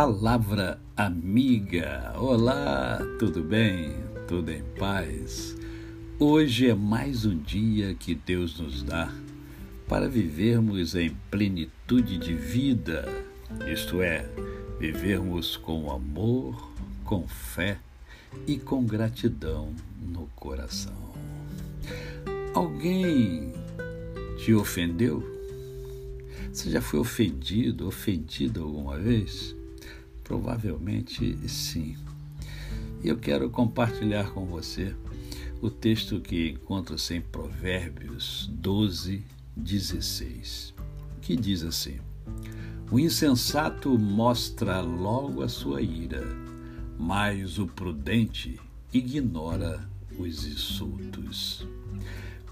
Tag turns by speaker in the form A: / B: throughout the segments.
A: Palavra amiga. Olá, tudo bem? Tudo em paz? Hoje é mais um dia que Deus nos dá para vivermos em plenitude de vida, isto é, vivermos com amor, com fé e com gratidão no coração. Alguém te ofendeu? Você já foi ofendido, ofendido alguma vez? Provavelmente sim. E eu quero compartilhar com você o texto que encontra-se em Provérbios 12, 16, que diz assim: O insensato mostra logo a sua ira, mas o prudente ignora os insultos.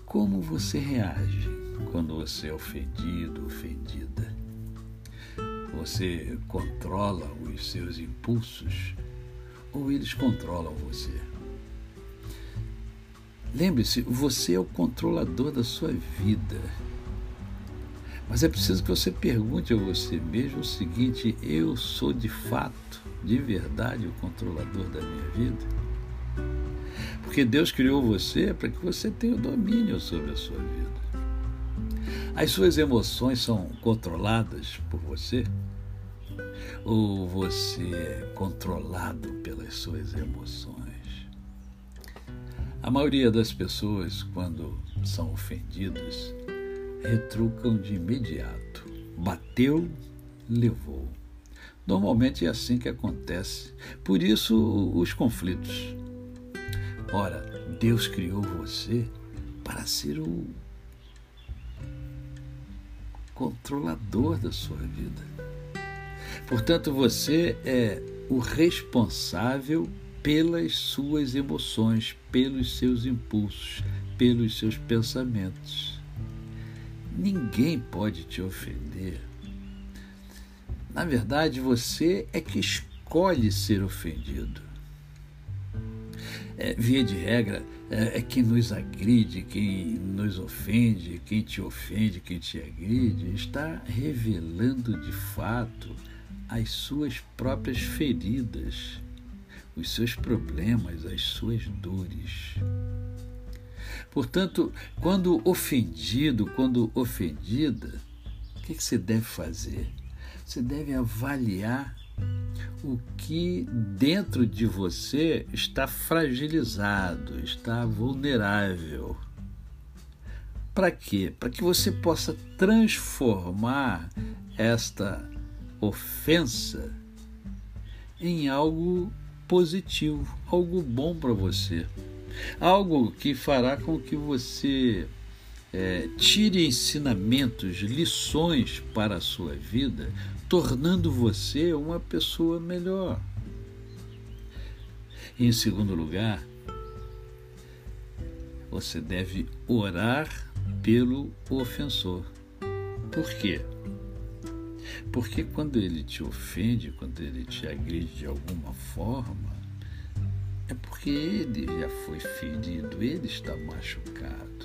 A: Como você reage quando você é ofendido, ofendida? Você controla os seus impulsos ou eles controlam você? Lembre-se, você é o controlador da sua vida. Mas é preciso que você pergunte a você mesmo o seguinte: eu sou de fato, de verdade, o controlador da minha vida? Porque Deus criou você para que você tenha o domínio sobre a sua vida. As suas emoções são controladas por você? Ou você é controlado pelas suas emoções? A maioria das pessoas, quando são ofendidas, retrucam de imediato. Bateu, levou. Normalmente é assim que acontece. Por isso, os conflitos. Ora, Deus criou você para ser o controlador da sua vida. Portanto, você é o responsável pelas suas emoções, pelos seus impulsos, pelos seus pensamentos. Ninguém pode te ofender. Na verdade, você é que escolhe ser ofendido. É, via de regra, é, é quem nos agride, quem nos ofende, quem te ofende, quem te agride, está revelando de fato as suas próprias feridas, os seus problemas, as suas dores. Portanto, quando ofendido, quando ofendida, o que você deve fazer? Você deve avaliar o que dentro de você está fragilizado, está vulnerável. Para quê? Para que você possa transformar esta ofensa em algo positivo, algo bom para você, algo que fará com que você é, tire ensinamentos, lições para a sua vida, tornando você uma pessoa melhor. Em segundo lugar, você deve orar pelo ofensor. Por quê? Porque quando ele te ofende, quando ele te agride de alguma forma, é porque ele já foi ferido, ele está machucado.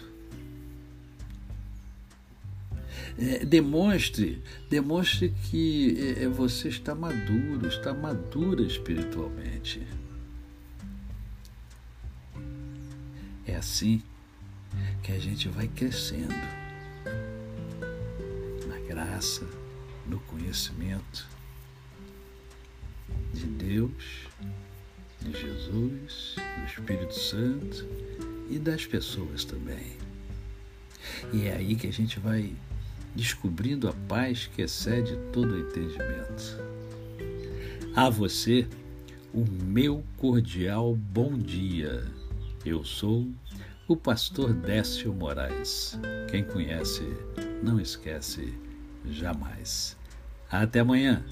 A: É, demonstre, demonstre que é, é, você está maduro, está madura espiritualmente. É assim que a gente vai crescendo na graça, no conhecimento de Deus, de Jesus, do Espírito Santo e das pessoas também. E é aí que a gente vai descobrindo a paz que excede todo o entendimento. A você, o meu cordial bom dia. Eu sou o pastor Décio Moraes. Quem conhece, não esquece jamais. Até amanhã.